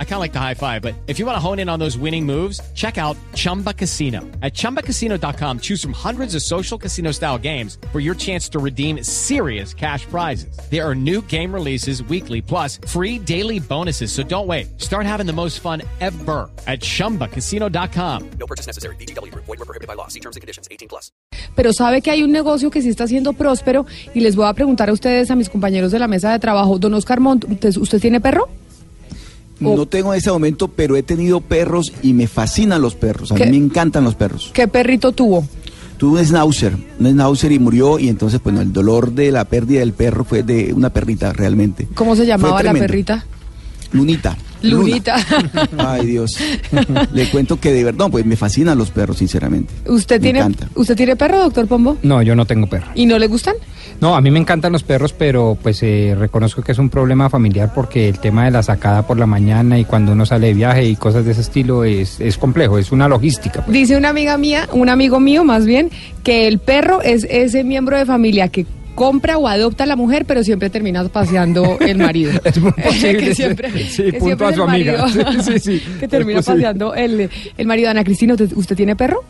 I kind of like the high five, but if you want to hone in on those winning moves, check out Chumba Casino. At ChumbaCasino.com, choose from hundreds of social casino style games for your chance to redeem serious cash prizes. There are new game releases weekly, plus free daily bonuses. So don't wait. Start having the most fun ever at ChumbaCasino.com. No purchase necessary. BGW. Void were prohibited by law. See terms and conditions. 18 plus. Pero sabe que hay un negocio que sí está siendo próspero y les voy a preguntar a ustedes, a mis compañeros de la mesa de trabajo. Don Oscar Mont, ¿usted, usted tiene perro? No tengo en ese momento, pero he tenido perros y me fascinan los perros. A mí me encantan los perros. ¿Qué perrito tuvo? Tuve un schnauzer, un schnauzer y murió y entonces, bueno, el dolor de la pérdida del perro fue de una perrita realmente. ¿Cómo se llamaba la perrita? Lunita. Lunita. Luna. Ay, Dios. Le cuento que de verdad, no, pues me fascinan los perros, sinceramente. ¿Usted Me tiene, encanta. ¿Usted tiene perro, doctor Pombo? No, yo no tengo perro. ¿Y no le gustan? No, a mí me encantan los perros, pero pues eh, reconozco que es un problema familiar porque el tema de la sacada por la mañana y cuando uno sale de viaje y cosas de ese estilo es, es complejo, es una logística. pues. Dice una amiga mía, un amigo mío más bien, que el perro es ese miembro de familia que compra o adopta a la mujer, pero siempre termina paseando el marido. Es muy posible, que sí. siempre, Sí, que punto siempre a su amiga. Sí, sí, que termina paseando el, el marido. Ana Cristina, ¿usted, usted tiene perro?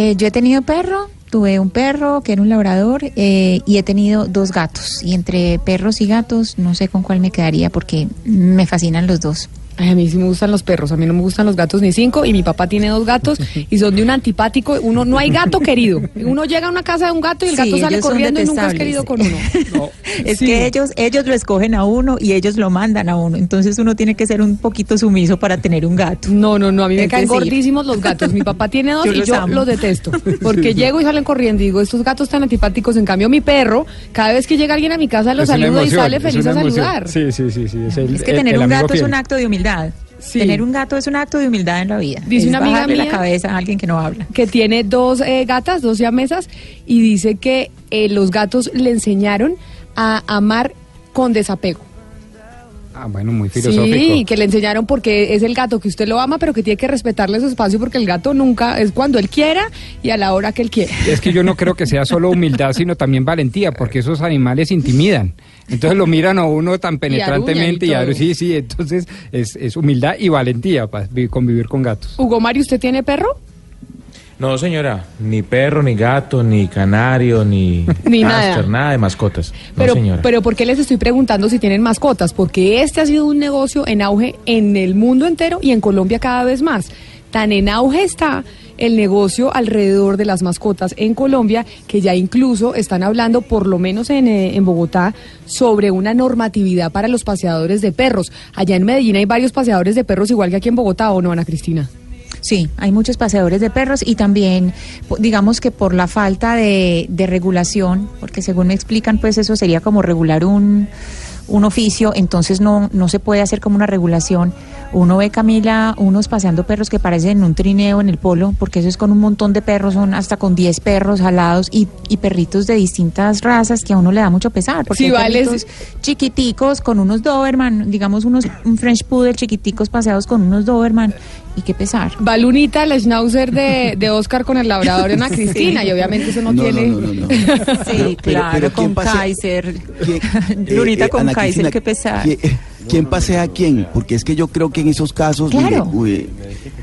Eh, yo he tenido perro, tuve un perro que era un labrador eh, y he tenido dos gatos. Y entre perros y gatos no sé con cuál me quedaría porque me fascinan los dos. Ay, a mí sí me gustan los perros, a mí no me gustan los gatos ni cinco y mi papá tiene dos gatos y son de un antipático, uno no hay gato querido. Uno llega a una casa de un gato y el Sí, gato sale corriendo y nunca es querido con uno. Es Sí. que ellos, ellos lo escogen a uno y ellos lo mandan a uno. Entonces uno tiene que ser un poquito sumiso para tener un gato. No, no, no, a mí me Es caen gordísimos los gatos. Mi papá tiene dos yo y los yo amo. los detesto. Porque llego y salen corriendo y digo, estos gatos tan antipáticos. En cambio, mi perro, cada vez que llega alguien a mi casa, lo Es saluda y sale es feliz a saludar. Sí, sí, sí, sí. Es, el- Es que el- tener el un gato es un acto de humildad. Sí. Tener un gato es un acto de humildad en la vida. Dice Es una amiga mía- la cabeza a alguien que no habla. que tiene dos eh, gatas, dos siamesas, y dice que eh, los gatos le enseñaron a amar con desapego. Ah, bueno, muy filosófico. Sí, que le enseñaron porque es el gato que usted lo ama, pero que tiene que respetarle su espacio porque el gato nunca es cuando él quiera y a la hora que él quiera. Es que yo no creo que sea solo humildad, sino también valentía, porque esos animales intimidan. Entonces lo miran a uno tan penetrantemente y, aruñan y sí, sí, entonces es, es humildad y valentía para convivir con gatos. Hugo Mario, ¿usted tiene perro? No, señora, ni perro, ni gato, ni canario, ni, Ni nada. nada de mascotas. Pero, no, señora. pero ¿por qué les estoy preguntando si tienen mascotas? Porque este ha sido un negocio en auge en el mundo entero y en Colombia cada vez más. Tan en auge está el negocio alrededor de las mascotas en Colombia que ya incluso están hablando, por lo menos en, eh, en Bogotá, sobre una normatividad para los paseadores de perros. Allá en Medellín hay varios paseadores de perros igual que aquí en Bogotá, ¿o no, Ana Cristina? Sí, hay muchos paseadores de perros y también, digamos que por la falta de, de regulación, porque según me explican, pues eso sería como regular un, un oficio, entonces no, no se puede hacer como una regulación. Uno ve, Camila, unos paseando perros que parecen un trineo en el polo, porque eso es con un montón de perros, son hasta con 10 perros jalados y, y perritos de distintas razas que a uno le da mucho pesar, porque Sí, hay vale, chiquiticos con unos Doberman, digamos unos un French Poodle chiquiticos paseados con unos Doberman, y qué pesar. Va Lunita, la schnauzer de, de Oscar con el labrador de Ana Cristina y obviamente eso no, No, tiene... no, no, no. Sí, Pero- claro, pero ¿quién con pasea- Kaiser. ¿Quién- Lunita eh, con Ana Kaiser, Cristina, qué pesar. ¿quién, quién pasea a quién? Porque es que yo creo que en esos casos Claro. mire, uy,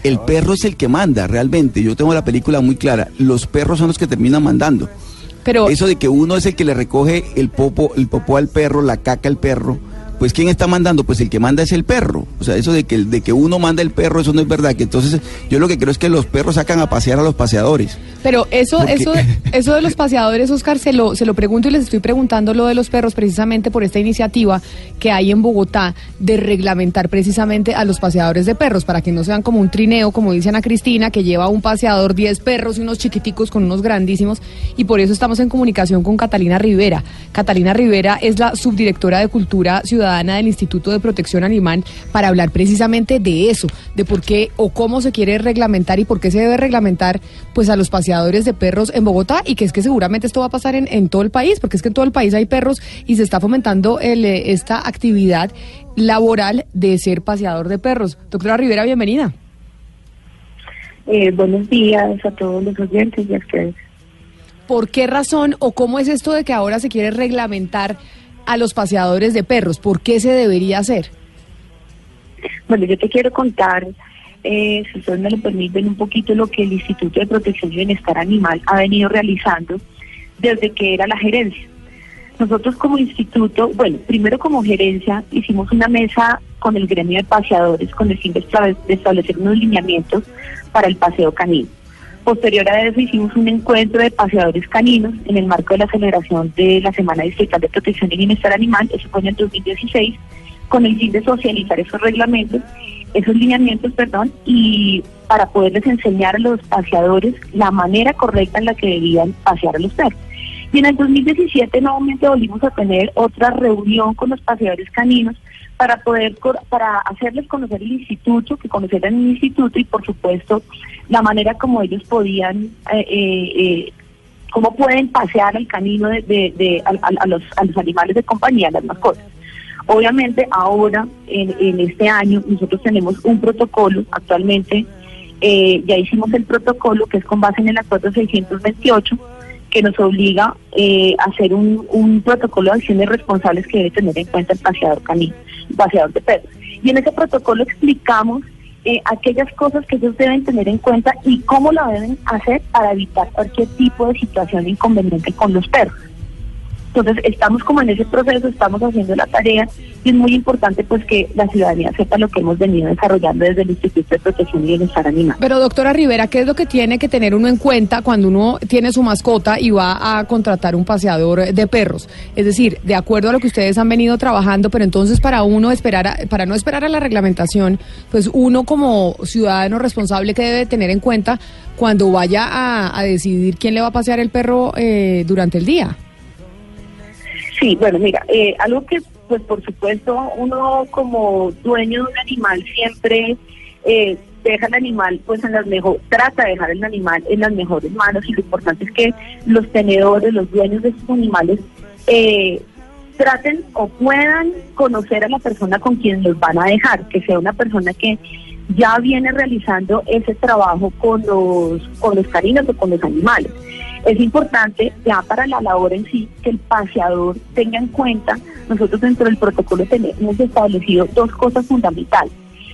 el perro es el que manda realmente. Yo tengo la película muy clara. Los perros son los que terminan mandando. Pero Eso de que uno es el que le recoge el popo, el popó al perro, la caca al perro. Pues quién está mandando, pues el que manda es el perro. O sea, eso de que de que uno manda el perro, eso no es verdad. Que entonces yo lo que creo es que los perros sacan a pasear a los paseadores. Pero eso, Porque- eso, eso de los paseadores, Oscar, se lo, se lo pregunto y les estoy preguntando lo de los perros precisamente por esta iniciativa que hay en Bogotá de reglamentar precisamente a los paseadores de perros para que no sean como un trineo, como dice Ana Cristina, que lleva un paseador 10 perros y unos chiquiticos con unos grandísimos. Y por eso estamos en comunicación con Catalina Rivera. Catalina Rivera es la subdirectora de Cultura Ciudadana del Instituto de Protección Animal para hablar precisamente de eso, de por qué o cómo se quiere reglamentar y por qué se debe reglamentar pues a los paseadores de perros en Bogotá y que es que seguramente esto va a pasar en, en todo el país, porque es que en todo el país hay perros y se está fomentando el, eh, esta actividad laboral de ser paseador de perros. Doctora Rivera, bienvenida. Eh, buenos días a todos los oyentes y a ustedes. ¿Por qué razón o cómo es esto de que ahora se quiere reglamentar a los paseadores de perros? ¿Por qué se debería hacer? Bueno, yo te quiero contar, eh, si ustedes me lo permiten, un poquito lo que el Instituto de Protección y Bienestar Animal ha venido realizando desde que era la gerencia. Nosotros como instituto, bueno, primero como gerencia hicimos una mesa con el gremio de paseadores con el fin de establec- de establecer unos lineamientos para el paseo canino. Posterior a eso hicimos un encuentro de paseadores caninos en el marco de la celebración de la Semana Distrital de Protección y Bienestar Animal, eso fue en el 2016, con el fin de socializar esos reglamentos, esos lineamientos, perdón, y para poderles enseñar a los paseadores la manera correcta en la que debían pasear a los perros. Y en el 2017 nuevamente volvimos a tener otra reunión con los paseadores caninos para poder para hacerles conocer el instituto, que conocieran el instituto y por supuesto la manera como ellos podían eh, eh, eh, cómo pueden pasear al canino de, de- de- a, a- los, a los animales de compañía, las mascotas. Obviamente ahora, en, en este año, nosotros tenemos un protocolo actualmente, eh, ya hicimos el protocolo que es con base en el acuerdo 628, que nos obliga eh, a hacer un, protocolo de acciones responsables que debe tener en cuenta el paseador canino, el paseador de perros. Y en ese protocolo explicamos eh, aquellas cosas que ellos deben tener en cuenta y cómo lo deben hacer para evitar cualquier tipo de situación inconveniente con los perros. Entonces estamos como en ese proceso, estamos haciendo la tarea y es muy importante pues que la ciudadanía sepa lo que hemos venido desarrollando desde el Instituto de Protección y Bienestar Animal. Pero doctora Rivera, ¿qué es lo que tiene que tener uno en cuenta cuando uno tiene su mascota y va a contratar un paseador de perros? Es decir, de acuerdo a lo que ustedes han venido trabajando, pero entonces para uno esperar, a- para no esperar a la reglamentación, pues uno como ciudadano responsable que debe tener en cuenta cuando vaya a, a decidir quién le va a pasear el perro eh, durante el día. Sí, bueno, mira, eh, algo que, pues por supuesto, uno como dueño de un animal siempre eh, deja el animal, pues en las mejor, trata de dejar el animal en las mejores manos y lo importante es que los tenedores, los dueños de estos animales, eh, traten o puedan conocer a la persona con quien los van a dejar, que sea una persona que ya viene realizando ese trabajo con los, con los caninos o con los animales. Es importante ya para la labor en sí que el paseador tenga en cuenta, nosotros dentro del protocolo tenemos establecido dos cosas fundamentales.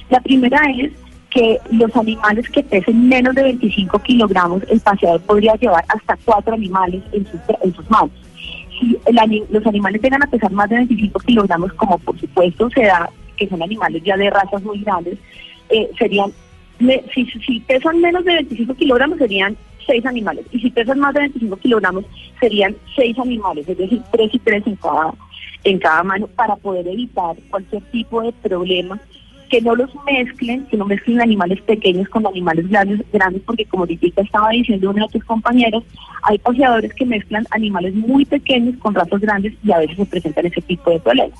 La primera es que los animales que pesen menos de 25 kilogramos, el paseador podría llevar hasta cuatro animales en sus, en sus manos. Si los animales llegan a pesar más de 25 kilogramos, como por supuesto se da, que son animales ya de razas muy grandes, eh, serían, si, si pesan menos de 25 kilogramos serían seis animales, y si pesan más de 25 kilogramos serían seis animales, es decir, tres y tres en cada, en cada mano, para poder evitar cualquier tipo de problema que no los mezclen, que no mezclen animales pequeños con animales grandes, grandes porque como ahorita estaba diciendo uno de tus compañeros, hay paseadores que mezclan animales muy pequeños con razas grandes y a veces se presentan ese tipo de problemas.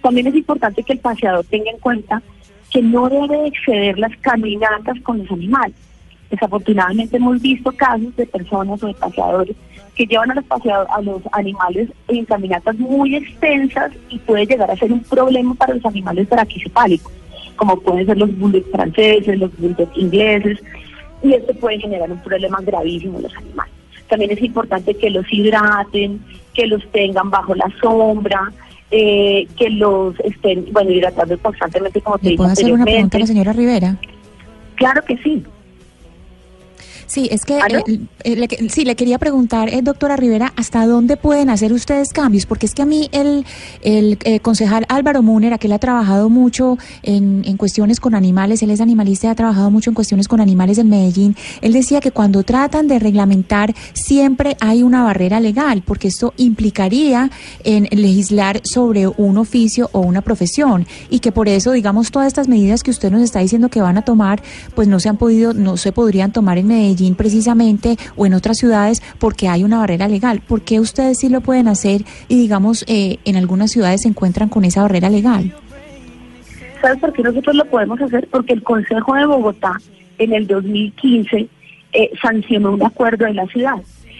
También es importante que el paseador tenga en cuenta que no debe exceder las caminatas con los animales. Desafortunadamente hemos visto casos de personas o de paseadores que llevan a los, paseado- a los animales en caminatas muy extensas y puede llegar a ser un problema para los animales braquicefálicos, como pueden ser los bulldogs franceses, los bulldogs ingleses, y esto puede generar un problema gravísimo en los animales. También es importante que los hidraten, que los tengan bajo la sombra, eh, que los estén, bueno, hidratando constantemente, como te ¿Le dije puedo hacer una pregunta a la señora Rivera? Claro que sí. Sí, es que ¿Aló? eh, eh, le sí le quería preguntar, eh, doctora Rivera, ¿hasta dónde pueden hacer ustedes cambios? Porque es que a mí el, el eh, concejal Álvaro Múnera, que él ha trabajado mucho en, en cuestiones con animales, él es animalista y ha trabajado mucho en cuestiones con animales en Medellín, él decía que cuando tratan de reglamentar siempre hay una barrera legal, porque esto implicaría en legislar sobre un oficio o una profesión y que por eso, digamos, todas estas medidas que usted nos está diciendo que van a tomar, pues no se han podido, no se podrían tomar en Medellín precisamente o en otras ciudades porque hay una barrera legal. ¿Por qué ustedes sí lo pueden hacer y, digamos, eh, en algunas ciudades se encuentran con esa barrera legal? ¿Sabes por qué nosotros lo podemos hacer? Porque el Consejo de Bogotá en el 2015 eh, sancionó un acuerdo de la ciudad.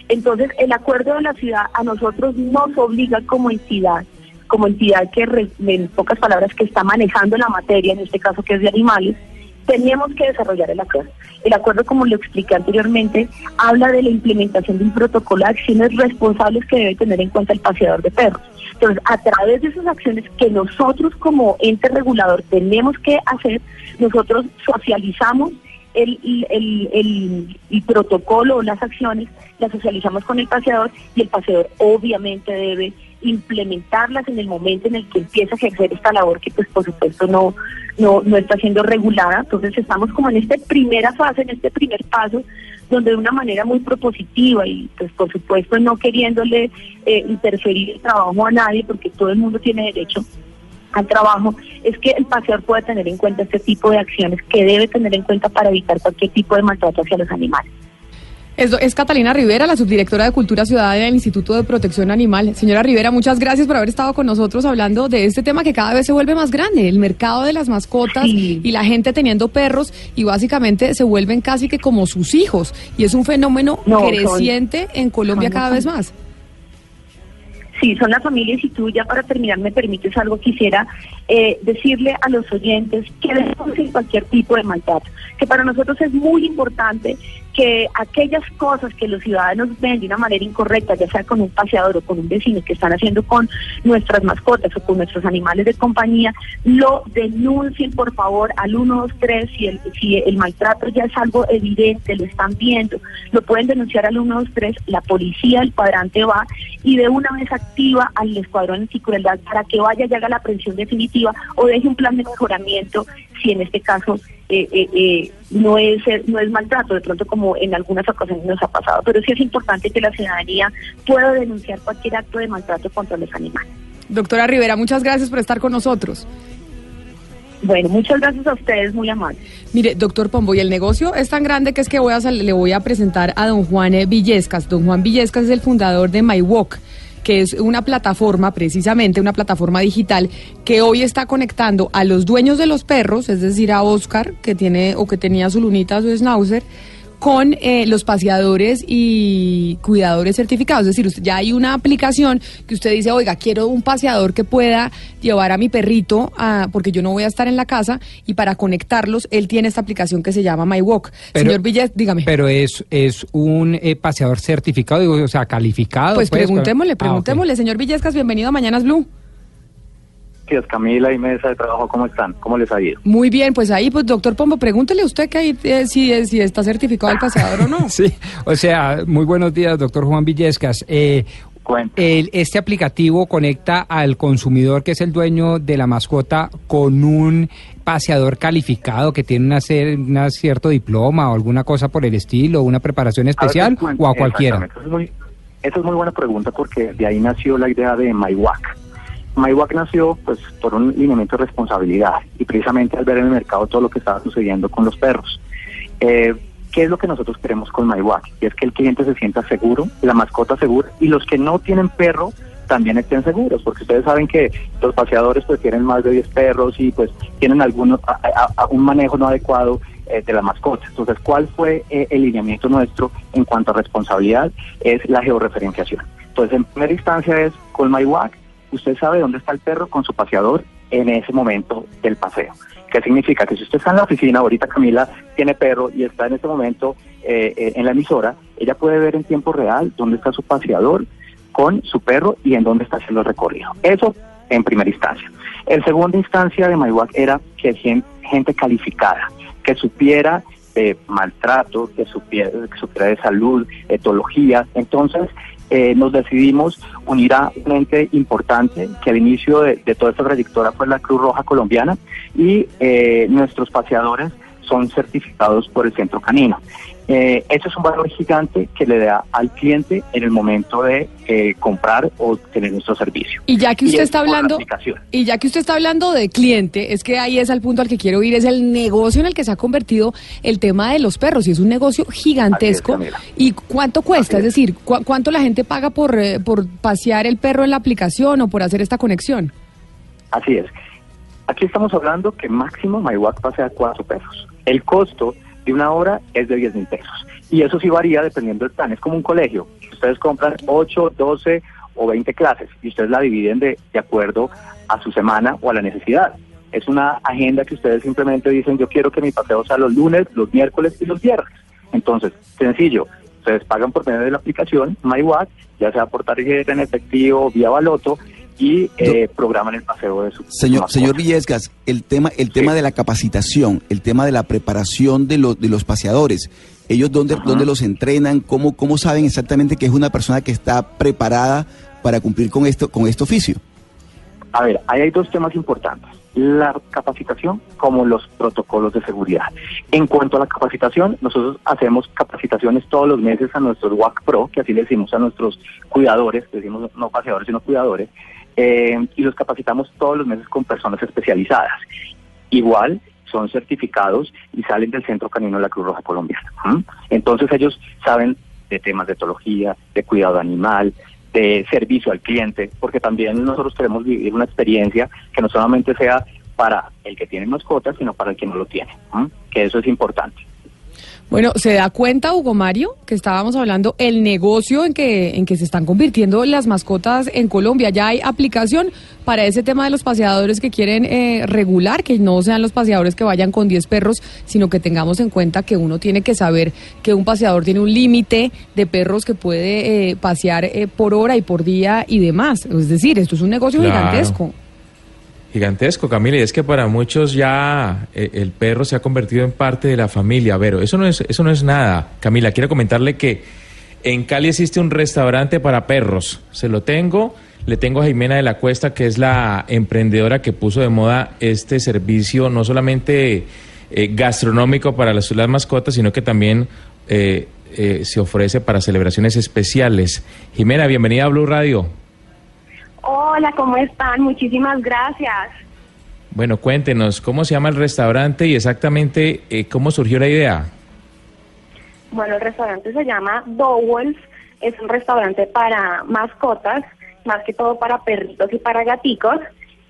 Entonces, el acuerdo de la ciudad a nosotros nos obliga como entidad, como entidad que, en pocas palabras, que está manejando la materia, en este caso que es de animales, tenemos que desarrollar el acuerdo. El acuerdo, como lo expliqué anteriormente, habla de la implementación de un protocolo de acciones responsables que debe tener en cuenta el paseador de perros. Entonces, a través de esas acciones que nosotros como ente regulador tenemos que hacer, nosotros socializamos el, el, el, el protocolo o las acciones, las socializamos con el paseador y el paseador obviamente debe implementarlas en el momento en el que empieza a ejercer esta labor que pues por supuesto no, no, no está siendo regulada. Entonces estamos como en esta primera fase, en este primer paso, donde de una manera muy propositiva y pues por supuesto no queriéndole eh, interferir el trabajo a nadie porque todo el mundo tiene derecho al trabajo, es que el paseador puede tener en cuenta este tipo de acciones que debe tener en cuenta para evitar cualquier tipo de maltrato hacia los animales. Es, es, Catalina Rivera, la subdirectora de Cultura Ciudadana del Instituto de Protección Animal. Señora Rivera, muchas gracias por haber estado con nosotros hablando de este tema que cada vez se vuelve más grande, el mercado de las mascotas Sí. y la gente teniendo perros y básicamente se vuelven casi que como sus hijos y es un fenómeno No, son- creciente en Colombia cada vez más. Sí, son las familias y tú ya para terminar me permites algo, quisiera eh, decirle a los oyentes que denuncien cualquier tipo de maltrato, que para nosotros es muy importante que aquellas cosas que los ciudadanos ven de una manera incorrecta, ya sea con un paseador o con un vecino que están haciendo con nuestras mascotas o con nuestros animales de compañía, lo denuncien por favor al 123 si el, si el maltrato ya es algo evidente, lo están viendo, lo pueden denunciar al 123, la policía del cuadrante va y de una vez activa al escuadrón anticrueldad para que vaya y haga la aprehensión definitiva o deje un plan de mejoramiento si en este caso eh, eh, eh, no es eh, no es maltrato, de pronto como en algunas ocasiones nos ha pasado, pero sí es importante que la ciudadanía pueda denunciar cualquier acto de maltrato contra los animales. Doctora Rivera, muchas gracias por estar con nosotros. Bueno, muchas gracias a ustedes, muy amables. Mire, doctor Pombo, y el negocio es tan grande que es que voy a le voy a presentar a don Juan Villescas. Don Juan Villescas es el fundador de MyWalk, que es una plataforma, precisamente una plataforma digital, que hoy está conectando a los dueños de los perros, es decir, a Oscar, que tiene o que tenía su lunita, su schnauzer, con eh, los paseadores y cuidadores certificados. Es decir, usted- ya hay una aplicación que usted dice, oiga, quiero un paseador que pueda llevar a mi perrito, a- porque yo no voy a estar en la casa, y para conectarlos, él tiene esta aplicación que se llama MyWalk. Señor Villas, dígame. Pero es, es un eh, paseador certificado, digo, o sea, calificado. pues preguntémosle, Ah, preguntémosle. Señor Villescas, bienvenido a Mañanas Blue. Gracias, Camila y Mesa de Trabajo, ¿cómo están? ¿Cómo les ha ido? Muy bien, pues ahí, pues doctor Pombo, pregúntele usted que ahí, eh, si, eh, si está certificado el paseador o no. Sí, o sea, muy buenos días, doctor Juan Villescas. Eh, el- este aplicativo conecta al consumidor que es el dueño de la mascota con un paseador calificado que tiene una cierto diploma o alguna cosa por el estilo, una preparación especial A o a cualquiera. Esa es, muy, esa es muy buena pregunta porque de ahí nació la idea de MyWAC. MyWAC nació pues por un lineamiento de responsabilidad y precisamente al ver en el mercado todo lo que estaba sucediendo con los perros. Eh, ¿Qué es lo que nosotros queremos con MyWAC? Y es que el cliente se sienta seguro, la mascota segura y los que no tienen perro también estén seguros, porque ustedes saben que los paseadores pues tienen más de 10 perros y pues tienen algunos a- un manejo no adecuado eh, de la mascota. Entonces, ¿cuál fue eh, el lineamiento nuestro en cuanto a responsabilidad? Es la georreferenciación. Entonces, en primera instancia es con MyWAC, usted sabe dónde está el perro con su paseador en ese momento del paseo. ¿Qué significa? Que si usted está en la oficina, ahorita Camila tiene perro y está en este momento eh, eh, en la emisora, ella puede ver en tiempo real dónde está su paseador con su perro y en dónde está haciendo el recorrido. Eso en primera instancia. En segunda instancia de MyWAC era que gen- gente calificada, que supiera de maltrato, que supiera de salud, etología. Entonces, eh, nos decidimos unir a un ente importante que al inicio de, toda esta trayectoria fue la Cruz Roja Colombiana y eh, nuestros paseadores son certificados por el Centro Canino. Eh, eso es un valor gigante que le da al cliente en el momento de eh, comprar o tener nuestro servicio. Y ya que usted es está hablando, y ya que usted está hablando de cliente, es que ahí es al punto al que quiero ir, es el negocio en el que se ha convertido el tema de los perros, y es un negocio gigantesco. Es. ¿Y cuánto cuesta? Es es. decir, ¿cu- ¿cuánto la gente paga por, eh, por pasear el perro en la aplicación o por hacer esta conexión? Así es. Aquí estamos hablando que máximo MyWac pase a cuatro pesos. El costo de una hora es de 10 mil pesos. Y eso sí varía dependiendo del plan. Es como un colegio. Ustedes compran 8, 12 o 20 clases y ustedes la dividen de, de acuerdo a su semana o a la necesidad. Es una agenda que ustedes simplemente dicen, yo quiero que mi paseo sea los lunes, los miércoles y los viernes. Entonces, sencillo, ustedes pagan por medio de la aplicación MyWatt, ya sea por tarjeta en efectivo, vía baloto, y eh, programan el paseo de su Señor, señor Villescas, el tema, el tema de la capacitación, el tema de la preparación de, los de los paseadores, ellos dónde, dónde los entrenan, cómo, cómo saben exactamente que es una persona que está preparada para cumplir con esto, con este oficio. A ver, ahí hay dos temas importantes. La capacitación como los protocolos de seguridad. En cuanto a la capacitación, nosotros hacemos capacitaciones todos los meses a nuestros WAC Pro, que así le decimos a nuestros cuidadores, decimos no paseadores, sino cuidadores, eh, y los capacitamos todos los meses con personas especializadas. Igual son certificados y salen del Centro Canino de la Cruz Roja Colombiana. Entonces ellos saben de temas de etología, de cuidado animal, de servicio al cliente, porque también nosotros queremos vivir una experiencia que no solamente sea para el que tiene mascotas, sino para el que no lo tiene, que eso es importante. Bueno, ¿se da cuenta, Hugo Mario, que estábamos hablando el negocio en que, en que se están convirtiendo las mascotas en Colombia? Ya hay aplicación para ese tema de los paseadores que quieren eh, regular, que no sean los paseadores que vayan con 10 perros, sino que tengamos en cuenta que uno tiene que saber que un paseador tiene un límite de perros que puede eh, pasear eh, por hora y por día y demás. Es decir, esto es un negocio Claro. gigantesco. Gigantesco, Camila, y es que para muchos ya eh, el perro se ha convertido en parte de la familia. Pero eso no es, eso no es nada. Camila, quiero comentarle que en Cali existe un restaurante para perros. Se lo tengo. Le tengo a Jimena de la Cuesta, que es la emprendedora que puso de moda este servicio, no solamente eh, gastronómico para las, las mascotas, sino que también eh, eh, se ofrece para celebraciones especiales. Jimena, bienvenida a Blue Radio. Hola, ¿cómo están? Muchísimas gracias. Bueno, cuéntenos, ¿cómo se llama el restaurante y exactamente eh, cómo surgió la idea? Bueno, el restaurante se llama Dowells, es un restaurante para mascotas, más que todo para perritos y para gaticos.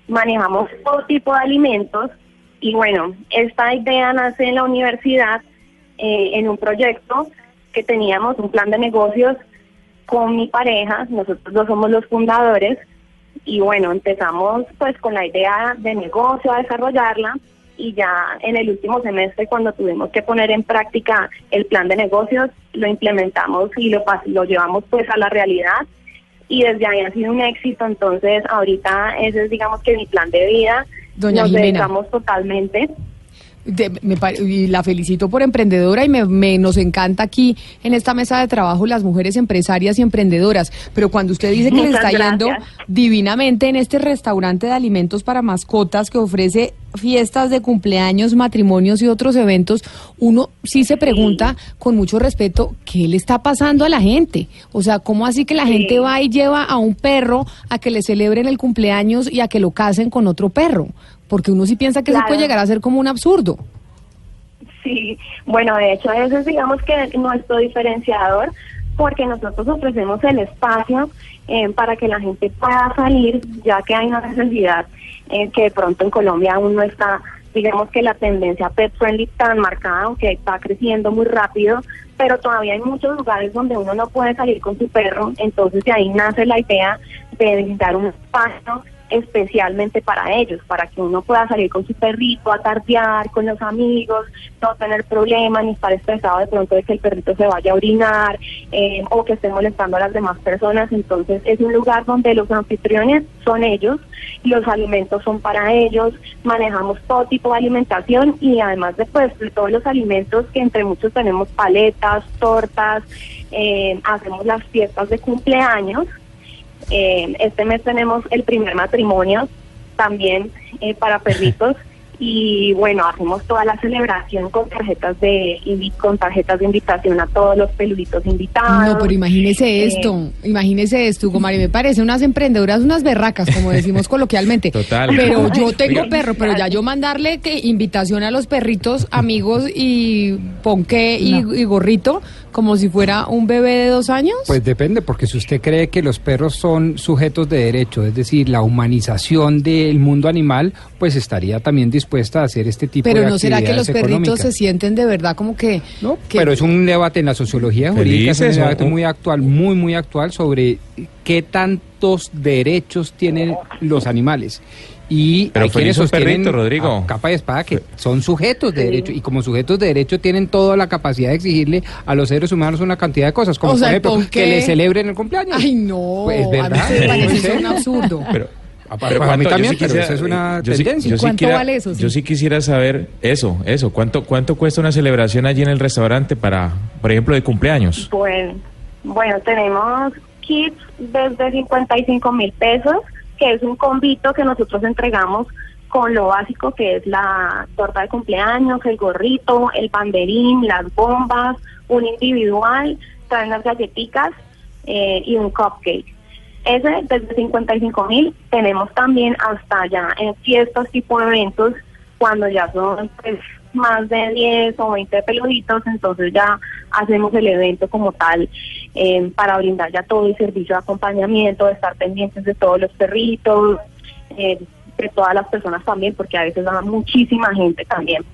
Manejamos todo tipo de alimentos y bueno, esta idea nace en la universidad eh, en un proyecto que teníamos, un plan de negocios con mi pareja, nosotros dos somos los fundadores y bueno, empezamos pues con la idea de negocio a desarrollarla y ya en el último semestre cuando tuvimos que poner en práctica el plan de negocios, lo implementamos y lo, lo llevamos pues a la realidad y desde ahí ha sido un éxito, entonces ahorita ese es digamos que mi plan de vida, Doña nos Jimena. dedicamos totalmente. De- me y la felicito por emprendedora y me, me- nos encanta aquí en esta mesa de trabajo las mujeres empresarias y emprendedoras. Pero cuando usted dice que le está yendo divinamente en este restaurante de alimentos para mascotas que ofrece fiestas de cumpleaños, matrimonios y otros eventos, uno sí se pregunta con mucho respeto qué le está pasando a la gente. O sea, ¿cómo así que la Sí. gente va y lleva a un perro a que le celebren el cumpleaños y a que lo casen con otro perro? Porque uno sí piensa que eso Claro. puede llegar a ser como un absurdo. Sí, bueno, de hecho ese es digamos que nuestro diferenciador porque nosotros ofrecemos el espacio eh, para que la gente pueda salir, ya que hay una necesidad eh, que de pronto en Colombia aún no está, digamos que la tendencia pet friendly tan marcada, aunque está creciendo muy rápido, pero todavía hay muchos lugares donde uno no puede salir con su perro, entonces de ahí nace la idea de dar un espacio especialmente para ellos, para que uno pueda salir con su perrito a tardear con los amigos, no tener problemas ni estar estresado de pronto de que el perrito se vaya a orinar eh, o que esté molestando a las demás personas. Entonces es un lugar donde los anfitriones son ellos, los alimentos son para ellos, manejamos todo tipo de alimentación y además de, pues, de todos los alimentos que entre muchos tenemos paletas, tortas, eh, hacemos las fiestas de cumpleaños. Eh, este mes tenemos el primer matrimonio también eh, para perritos y bueno hacemos toda la celebración con tarjetas de con tarjetas de invitación a todos los peluditos invitados. No, pero imagínese Eh, esto, imagínese esto, Hugo Mario, me parece unas emprendedoras, unas berracas, como decimos coloquialmente. Total. Pero yo tengo Oiga. perro, pero ya yo mandarle que invitación a los perritos, amigos y ponqué y, y gorrito, como si fuera un bebé de dos años. Pues depende, porque si usted cree que los perros son sujetos de derecho, es decir, la humanización del mundo animal, pues estaría también dispuesta a hacer este tipo pero de no será que los perritos se sienten de verdad como que... No, que- pero es un debate en la sociología jurídica, es un debate ¿no? muy actual, muy, muy actual sobre qué tantos derechos tienen los animales. Y Pero hay quienes sostienen perrito, Rodrigo. a capa y espada que son sujetos de derecho y como sujetos de derecho tienen toda la capacidad de exigirle a los seres humanos una cantidad de cosas, como O sea, por ejemplo ¿por que le celebren el cumpleaños. Ay, no. Pues, a mí ¿verdad? se me parece ¿En eso un absurdo. Pero, Ah, pero para mí ¿cuánto? Yo también, sí pero quisiera- eso es una yo sí- tendencia. yo sí ¿Cuánto quiera- vale eso, sí? Yo sí quisiera saber eso, eso. ¿Cuánto, ¿Cuánto cuesta una celebración allí en el restaurante para, por ejemplo, de cumpleaños? Bueno, bueno, tenemos kits desde 55 mil pesos, que es un convito que nosotros entregamos con lo básico que es la torta de cumpleaños, el gorrito, el banderín, las bombas, un individual, traen las galletitas eh, y un cupcake. Ese desde 55 mil tenemos también hasta ya en fiestas tipo eventos, cuando ya son pues, más de 10 o 20 peluditos, entonces ya hacemos el evento como tal eh, para brindar ya todo el servicio de acompañamiento, de estar pendientes de todos los perritos, eh, de todas las personas también, porque a veces va muchísima gente también.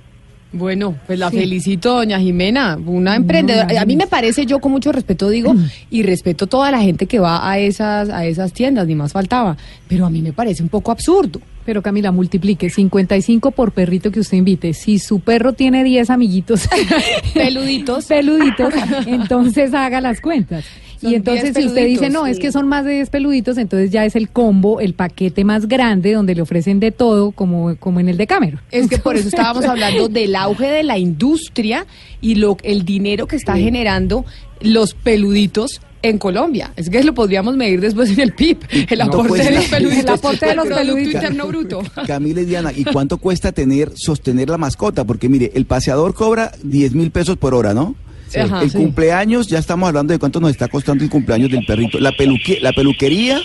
Bueno, pues la felicito, doña Jimena, una emprendedora. A mí me parece, yo con mucho respeto digo, y respeto toda la gente que va a esas, a esas tiendas, ni más faltaba, pero a mí me parece un poco absurdo. Pero Camila, multiplique 55 por perrito que usted invite. Si su perro tiene 10 amiguitos Peluditos. peluditos, entonces haga las cuentas. Son y entonces 10 si usted dice, no, es que son más de 10 peluditos, entonces ya es el combo, el paquete más grande donde le ofrecen de todo, como, como en el de Cameron. Es que por eso estábamos hablando del auge de la industria y lo el dinero que está generando los peluditos en Colombia. Es que lo podríamos medir después en el PIB, el No, aporte pues, de los el peluditos. aporte de los peluditos. Interno Bruto. Camila y Diana, ¿y cuánto cuesta tener, sostener la mascota? Porque mire, el paseador cobra 10 mil pesos por hora, ¿no? Sí. Ajá, el sí. cumpleaños, ya estamos hablando de cuánto nos está costando el cumpleaños del perrito. La, peluque- la peluquería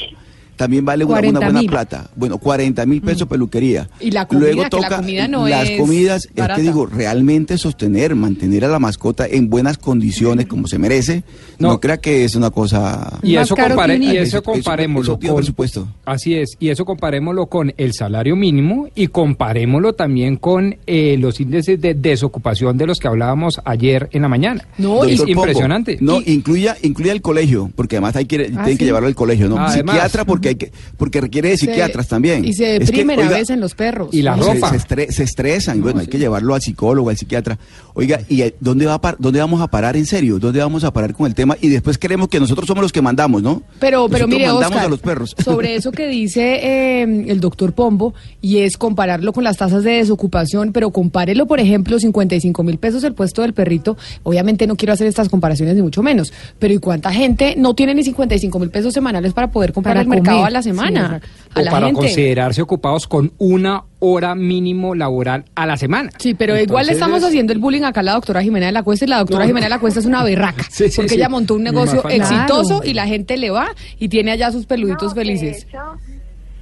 también vale una, una 40 buena mil. plata. Bueno, 40 mil pesos peluquería. Y la comida, Luego que la toca comida no las es comidas, es que digo, realmente sostener, mantener a la mascota en buenas condiciones como se merece, no, No. crea que es una cosa... Y eso, compare- y eso Eso- comparémoslo eso con presupuesto. Así es, y eso comparémoslo con el salario mínimo y comparémoslo también con eh, los índices de desocupación de los que hablábamos ayer en la mañana. No, es Pombo, impresionante. No, Y- incluya, incluya el colegio, porque además hay que, tienen que sí. llevarlo al colegio, ¿no? Además. Psiquiatra, porque hay que, porque requiere de Se- psiquiatras también. Y se Es que, deprimen a oiga, veces los perros. Y la se- ropa. Se, estre- se estresan, y bueno, hay que llevarlo al psicólogo, al psiquiatra. Oiga, ¿y dónde, va a par- dónde vamos a parar en serio? ¿Dónde vamos a parar con el tema? Y después creemos que nosotros somos los que mandamos, ¿no? Pero, pero Nosotros mire, mandamos Oscar, a los perros. sobre eso que dice eh, el doctor Pombo, y es compararlo con las tasas de desocupación, pero compárelo, por ejemplo, 55 mil pesos el puesto del perrito. Obviamente no quiero hacer estas comparaciones, ni mucho menos, pero ¿y cuánta gente no tiene ni 55 mil pesos semanales para poder comprar Para el mercado a la Sí, semana? exacto. a o la para gente. considerarse ocupados con una hora mínimo laboral a la semana. Sí, pero igual le estamos haciendo el bullying acá a la doctora Jimena de la Cuesta y la doctora No, Jimena de la Cuesta es una berraca. Sí, sí, porque sí. ella montó un negocio exitoso Claro. y la gente le va y tiene allá sus peluditos No, felices. De hecho,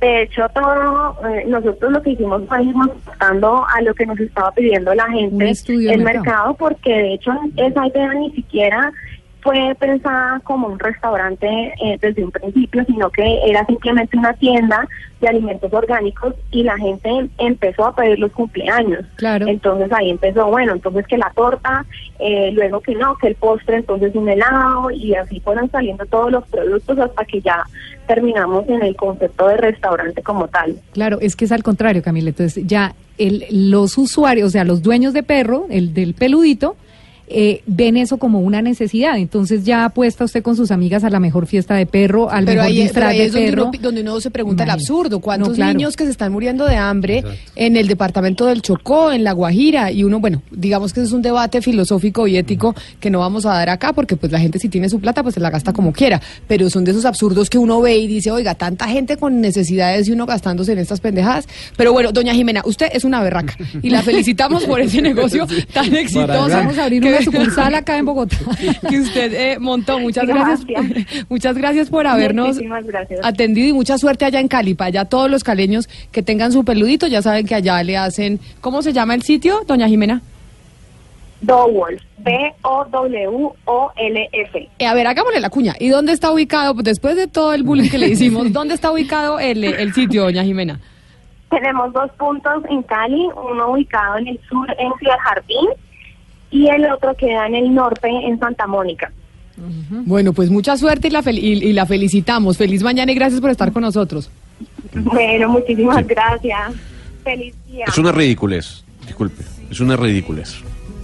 de hecho, todo, eh, nosotros lo que hicimos fue irnos adaptando a lo que nos estaba pidiendo la gente, el mercado. mercado, porque de hecho esa idea ni siquiera fue pensada como un restaurante eh, desde un principio, sino que era simplemente una tienda de alimentos orgánicos y la gente empezó a pedir los cumpleaños. Claro. Entonces ahí empezó, bueno, entonces que la torta, eh, luego que no, que el postre, entonces un helado y así fueron saliendo todos los productos hasta que ya terminamos en el concepto de restaurante como tal. Claro, es que es al contrario, Camila. Entonces ya el, los usuarios, o sea, los dueños de perro, el del peludito, eh, ven eso como una necesidad. Entonces ya apuesta usted con sus amigas a la mejor fiesta de perro, al pero mejor ahí, pero disfraz ahí de es donde perro. uno, donde uno se pregunta el absurdo. ¿Cuántos No, claro. niños que se están muriendo de hambre en el departamento del Chocó, en La Guajira? Y uno, bueno, digamos que ese es un debate filosófico y ético que no vamos a dar acá porque pues la gente si tiene su plata pues se la gasta como quiera. Pero son de esos absurdos que uno ve y dice, oiga, tanta gente con necesidades y uno gastándose en estas pendejadas. Pero bueno, doña Jimena, usted es una berraca y la felicitamos por ese negocio tan exitoso. Vamos a abrir que- una sucursal acá en Bogotá. que usted eh, montó. Muchas gracias. Gracias. Muchas gracias por habernos gracias. atendido y mucha suerte allá en Cali. Para allá todos los caleños que tengan su peludito, ya saben que allá le hacen. ¿Cómo se llama el sitio, doña Jimena? Dowolf, B-O-W-O-L-F. Eh, a ver, hagámosle la cuña. ¿Y dónde está ubicado, pues, después de todo el bullying que le hicimos, dónde está ubicado el, el sitio, doña Jimena? Tenemos dos puntos en Cali, uno ubicado en el sur en Ciudad Jardín y el otro queda en el norte en Santa Mónica. Bueno, pues mucha suerte y la, fel- y- y la felicitamos. Feliz mañana y gracias por estar con nosotros. Bueno, muchísimas gracias. Feliz día. Es una ridiculez, disculpe, es una ridiculez.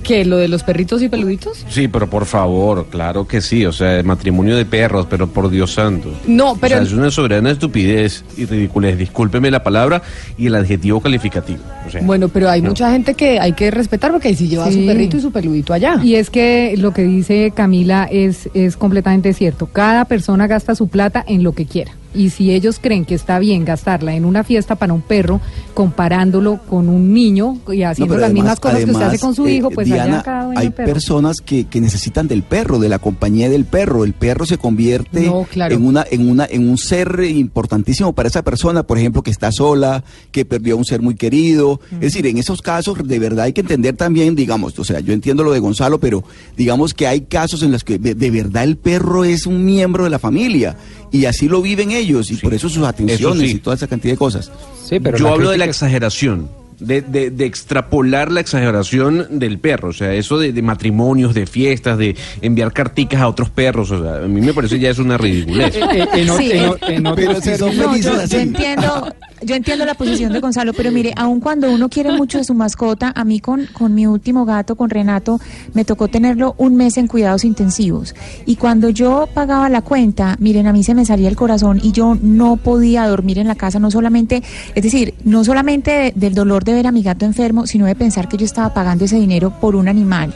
¿Qué? ¿Lo de los perritos y peluditos? Sí, pero por favor, claro que sí, o sea, el matrimonio de perros, pero por Dios santo. No, pero- O sea, es una soberana estupidez y ridiculez, discúlpeme la palabra y el adjetivo calificativo. O sea, Bueno, pero hay no. mucha gente que hay que respetar porque ahí sí lleva Sí. su perrito y su peludito allá. Y es que lo que dice Camila es, es completamente cierto. Cada persona gasta su plata en lo que quiera. Y si ellos creen que está bien gastarla en una fiesta para un perro, comparándolo con un niño y haciendo las además- mismas cosas que usted hace con su eh, hijo, pues Diana, cada hay perro. personas que, que necesitan del perro, de la compañía del perro. El perro se convierte No, claro. en una, en una, en un ser importantísimo para esa persona, por ejemplo, que está sola, que perdió a un ser muy querido. Es decir, en esos casos de verdad hay que entender también, digamos, o sea, yo entiendo lo de Gonzalo, pero digamos que hay casos en los que de, de verdad el perro es un miembro de la familia y así lo viven ellos y por eso sus atenciones sí. y toda esa cantidad de cosas. Sí, pero Yo hablo de la exageración, de, de, de extrapolar la exageración del perro, o sea, eso de, de matrimonios, de fiestas, de enviar carticas a otros perros, o sea, a mí me parece ya es una ridiculez. Eh, eh, en, otros pero si son No, felices yo, así. yo entiendo, yo entiendo la posición de Gonzalo, pero mire, aun cuando uno quiere mucho de su mascota, a mí con, con mi último gato, con Renato, me tocó tenerlo un mes en cuidados intensivos. Y cuando yo pagaba la cuenta, miren, a mí se me salía el corazón y yo no podía dormir en la casa, no solamente, es decir, no solamente de- del dolor de ver a mi gato enfermo, sino de pensar que yo estaba pagando ese dinero por un animal.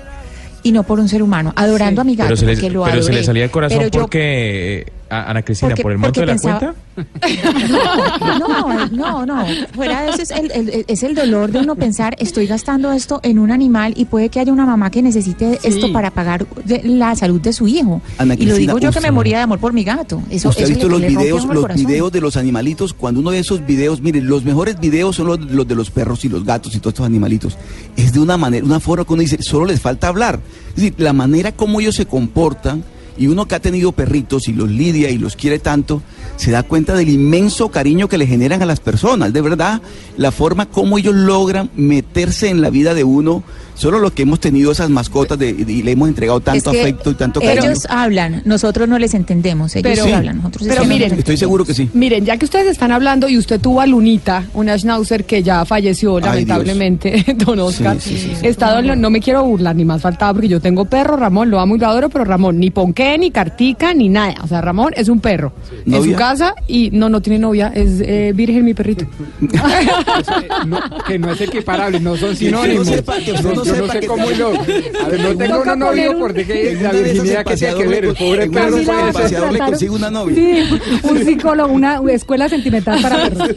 Y no por un ser humano, adorando a mi gato, Pero, se le, porque lo pero se le salía el corazón yo- porque, eh, a- Ana Cristina, Porque- por el monto de la pensaba- cuenta. No, no, no. Fuera de eso es el, el- es el dolor de uno pensar, estoy gastando esto en un animal y puede que haya una mamá que necesite esto para pagar de- la salud de su hijo. Ana y lo digo yo que me moría de amor por mi gato. Eso, ¿Usted ha eso visto le- los corazón. videos de los animalitos? Cuando uno ve esos videos, mire, los mejores videos son los, los de los perros y los gatos y todos estos animalitos. Es de una manera, una forma que uno dice, solo les falta hablar. Es decir, la manera como ellos se comportan, y uno que ha tenido perritos y los lidia y los quiere tanto, se da cuenta del inmenso cariño que le generan a las personas. De verdad, la forma como ellos logran meterse en la vida de uno, solo los que hemos tenido esas mascotas de- y le hemos entregado Es tanto que afecto y tanto cariño. Ellos hablan, nosotros no les entendemos. Ellos Pero- sí hablan, nosotros pero miren, Estoy seguro que sí. Miren, ya que ustedes están hablando y usted tuvo a Lunita, una schnauzer que ya falleció Ay, lamentablemente, don Oscar. Sí, sí, sí, sí. Estado en lo- no me quiero burlar, ni más faltaba porque yo tengo perro, Ramón, lo amo y lo adoro, pero Ramón, ni ponqué, ni cartica, ni nada. O sea, Ramón es un perro. En su casa y no, no tiene novia, es eh, virgen mi perrito. No, que no es equiparable, no son sinónimos. sepa, que usted no yo no sé cómo lo. A ver, no tengo una novia porque la virginidad que tiene que ver. El pobre perro puede paseador le consigue una novia. Sí, un psicólogo, una escuela sentimental para perros.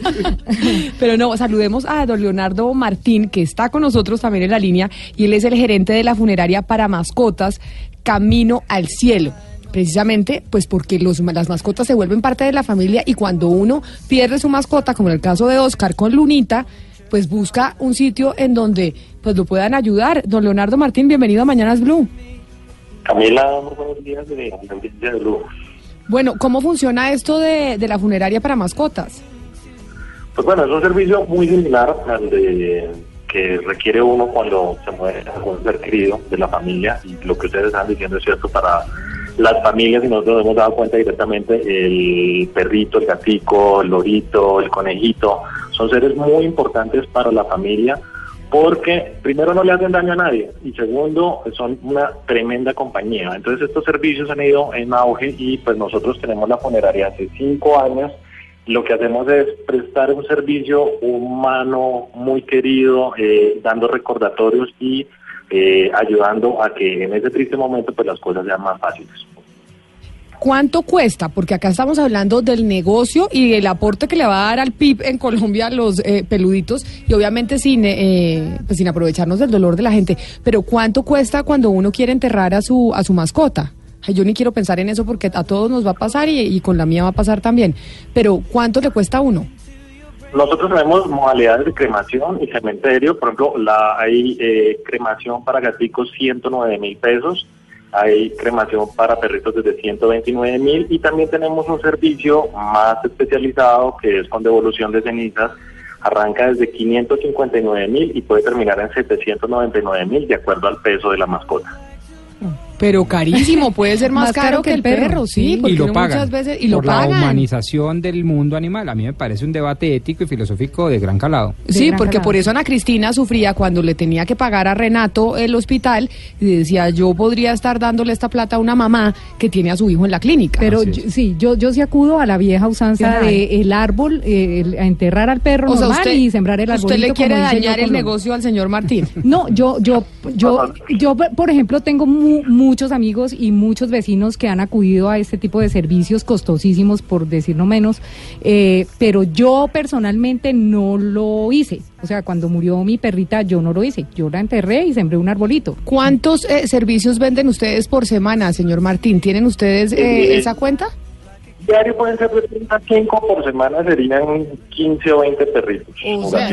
Pero no, saludemos a don Leonardo Martín, que está con nosotros también en la línea, y él es el gerente de la funeraria para mascotas Camino al Cielo. Precisamente, pues porque los, las mascotas se vuelven parte de la familia y cuando uno pierde su mascota, como en el caso de Oscar con Lunita, pues busca un sitio en donde pues lo puedan ayudar. Don Leonardo Martín, bienvenido a Mañanas Blue. Camila, muy buenos días de la de Blue. Bueno, ¿cómo funciona esto de, de la funeraria para mascotas? Pues bueno, es un servicio muy similar al de que requiere uno cuando se muere algún ser querido de la familia y lo que ustedes están diciendo es cierto para las familias y nosotros nos hemos dado cuenta directamente el perrito, el gatico, el lorito, el conejito, son seres muy importantes para la familia porque primero no le hacen daño a nadie y segundo son una tremenda compañía. Entonces estos servicios han ido en auge y pues nosotros tenemos la funeraria hace cinco años. Lo que hacemos es prestar un servicio humano muy querido, eh, dando recordatorios y eh, ayudando a que en ese triste momento pues las cosas sean más fáciles. ¿Cuánto cuesta? Porque acá estamos hablando del negocio y el aporte que le va a dar al PIB en Colombia los eh, peluditos y obviamente sin, eh, pues sin aprovecharnos del dolor de la gente. Pero ¿cuánto cuesta cuando uno quiere enterrar a su, a su mascota? Yo ni quiero pensar en eso porque a todos nos va a pasar y, y con la mía va a pasar también. Pero ¿cuánto le cuesta a uno? Nosotros tenemos modalidades de cremación y cementerio. Por ejemplo, la, hay eh, cremación para gaticos 109 mil pesos, hay cremación para perritos desde 129 mil y también tenemos un servicio más especializado que es con devolución de cenizas. Arranca desde 559 mil y puede terminar en 799 mil de acuerdo al peso de la mascota. Pero carísimo, puede ser más, Más caro, que el perro, sí, y porque lo uno pagan muchas veces y lo por la humanización del mundo animal. A mí me parece un debate ético y filosófico de gran calado. Sí, porque por eso Ana Cristina sufría cuando le tenía que pagar a Renato el hospital y decía, yo podría estar dándole esta plata a una mamá que tiene a su hijo en la clínica. Pero yo- sí, yo, yo sí acudo a la vieja usanza de el árbol, eh, el- a enterrar al perro O sea, normal usted- y sembrar el arbolito. Usted le quiere dañar el negocio al señor Martín. No, yo, yo, yo, yo, por ejemplo, tengo mu- muchos amigos y muchos vecinos que han acudido a este tipo de servicios costosísimos, por decir no menos, eh, pero yo personalmente no lo hice. O sea, cuando murió mi perrita, yo no lo hice. Yo la enterré y sembré un arbolito. ¿Cuántos eh, servicios venden ustedes por semana, señor Martín? ¿Tienen ustedes eh, esa cuenta? Diario pueden ser de 30 a 5 por semana, serían 15 o 20 perritos. O sea,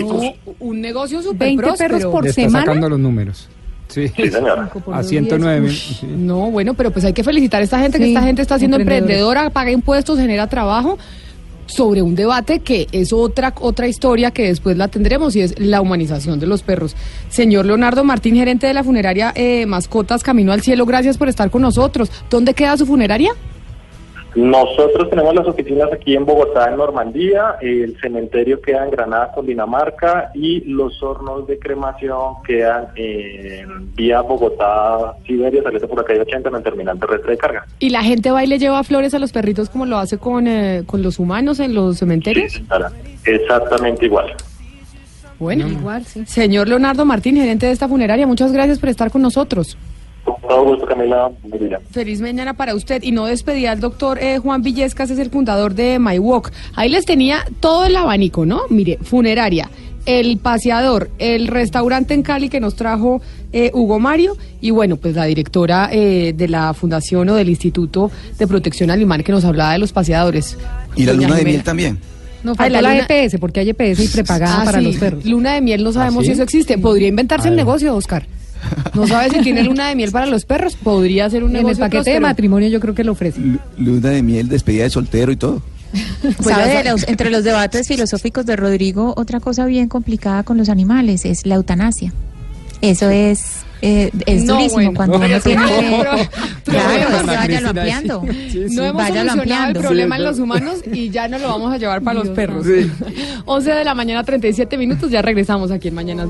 un negocio súper 20 próspero. perros por semana. sacando los números. Sí, Sí, señora. a 109 mil. No, bueno, pero pues hay que felicitar a esta gente, que esta gente está siendo emprendedora, paga impuestos, genera trabajo sobre un debate que es otra otra historia que después la tendremos y es la humanización de los perros. Señor Leonardo Martín, gerente de la funeraria eh, Mascotas Camino al Cielo, gracias por estar con nosotros. ¿Dónde queda su funeraria? Nosotros tenemos las oficinas aquí en Bogotá, en Normandía, el cementerio queda en Granada, Dinamarca y los hornos de cremación quedan en vía Bogotá, Siberia, saliendo por la calle 80 en el terminal terrestre de carga. ¿Y la gente va y le lleva flores a los perritos como lo hace con, eh, con los humanos en los cementerios? Señora, Exactamente igual. Bueno, Igual, sí. señor Leonardo Martín, gerente de esta funeraria, muchas gracias por estar con nosotros. Con todo gusto, Camila. Muy bien. Feliz mañana para usted. Y no despedía al doctor eh, Juan Villescas, es el fundador de My Walk. Ahí les tenía todo el abanico, ¿no? Mire, funeraria, el paseador, el restaurante en Cali que nos trajo eh, Hugo Mario y bueno, pues la directora eh, de la fundación o del Instituto de Protección Animal que nos hablaba de los paseadores. Y la Doña luna de miel también. No, Ay, faltó la la, luna- EPS, porque hay EPS y prepagada Ah, para sí, los perros. Luna de miel, no sabemos ¿Ah, sí? si eso existe. Podría inventarse el negocio, Oscar. No sabe si tiene luna de miel para los perros. Podría ser un En el paquete de próspero. matrimonio yo creo que lo ofrece. Lu- Luna de miel, despedida de soltero y todo. Pues ¿Sabe de los- entre los debates filosóficos de Rodrigo, otra cosa bien complicada con los animales es la eutanasia. Eso es, eh, es No, durísimo bueno. cuando Pero uno tiene no, que... Claro, bueno, es que Ana váyalo ampliando. sí, sí, No hemos Váyalo solucionado el ampliando. problema Sí, en los no. humanos y ya no lo vamos a llevar para los perros. Sí. 11 de la mañana, 37 minutos, ya regresamos aquí en Mañanas.